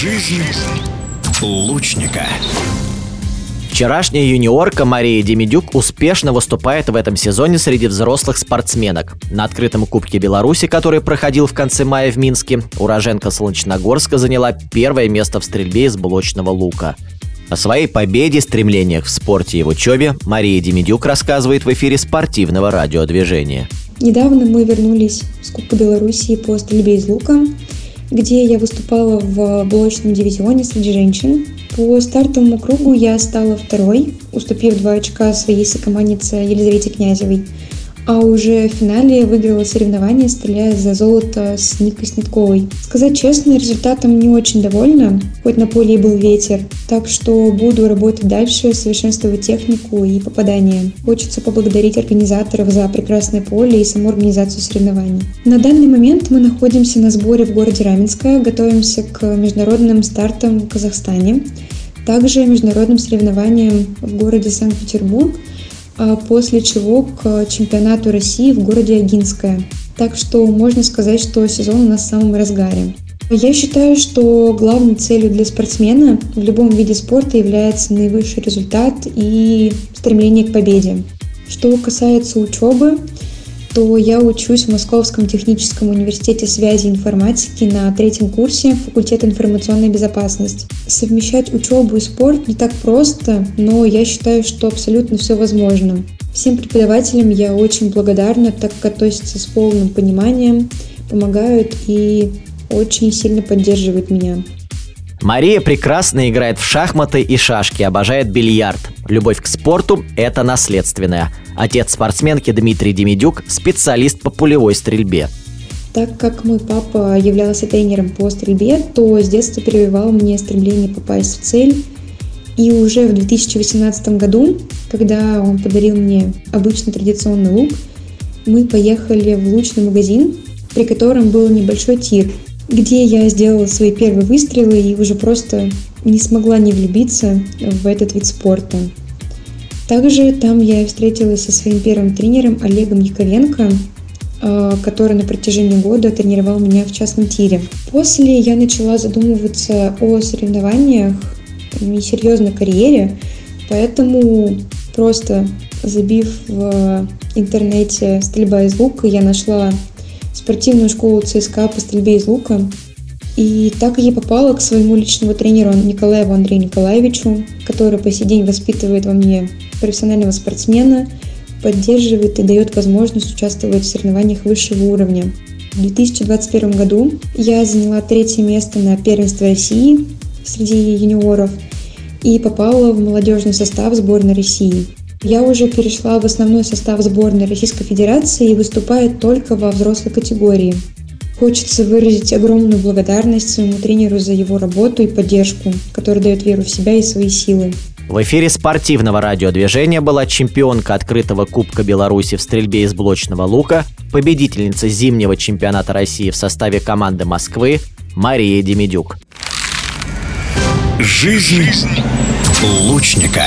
Жизнь лучника. Вчерашняя юниорка Мария Демидюк успешно выступает в этом сезоне среди взрослых спортсменок. На открытом Кубке Беларуси, который проходил в конце мая в Минске, уроженка Солнечногорска заняла первое место в стрельбе из блочного лука. О своей победе, стремлениях в спорте и в учебе Мария Демидюк рассказывает в эфире спортивного радиодвижения. Недавно мы вернулись с Кубка Беларуси по стрельбе из лука, где я выступала в блочном дивизионе среди женщин. По стартовому кругу я стала второй, уступив два очка своей сокоманднице Елизавете Князевой – а уже в финале выиграла соревнование, стреляя за золото с Никой Снитковой. Сказать честно, результатом не очень довольна, хоть на поле и был ветер, так что буду работать дальше, совершенствовать технику и попадание. Хочется поблагодарить организаторов за прекрасное поле и саму организацию соревнований. На данный момент мы находимся на сборе в городе Раменское, готовимся к международным стартам в Казахстане, также международным соревнованиям в городе Санкт-Петербург – после чего к чемпионату России в городе Агинское. Так что можно сказать, что сезон у нас в самом разгаре. Я считаю, что главной целью для спортсмена в любом виде спорта является наивысший результат и стремление к победе. Что касается учебы, то я учусь в Московском техническом университете связи и информатики на третьем курсе факультета информационной безопасности. Совмещать учебу и спорт не так просто, но я считаю, что абсолютно все возможно. Всем преподавателям я очень благодарна, так как относятся с полным пониманием, помогают и очень сильно поддерживают меня. Мария прекрасно играет в шахматы и шашки, обожает бильярд. Любовь к спорту – это наследственная. Отец спортсменки Дмитрий Демидюк – специалист по пулевой стрельбе. Так как мой папа являлся тренером по стрельбе, то с детства прививал мне стремление попасть в цель. И уже в 2018 году, когда он подарил мне обычный традиционный лук, мы поехали в лучный магазин, при котором был небольшой тир – где я сделала свои первые выстрелы и уже просто не смогла не влюбиться в этот вид спорта. Также там я встретилась со своим первым тренером Олегом Яковенко, э, который на протяжении года тренировал меня в частном тире. После я начала задумываться о соревнованиях и серьезной карьере, поэтому просто забив в интернете стрельба из лука, я нашла спортивную школу ЦСКА по стрельбе из лука. И так я попала к своему личному тренеру Николаеву Андрею Николаевичу, который по сей день воспитывает во мне профессионального спортсмена, поддерживает и дает возможность участвовать в соревнованиях высшего уровня. В 2021 году я заняла третье место на первенстве России среди юниоров и попала в молодежный состав сборной России. Я уже перешла в основной состав сборной Российской Федерации и выступаю только во взрослой категории. Хочется выразить огромную благодарность своему тренеру за его работу и поддержку, который дает веру в себя и свои силы. В эфире спортивного радиодвижения была чемпионка открытого Кубка Беларуси в стрельбе из блочного лука, победительница зимнего чемпионата России в составе команды Москвы Мария Демидюк. Жизнь лучника.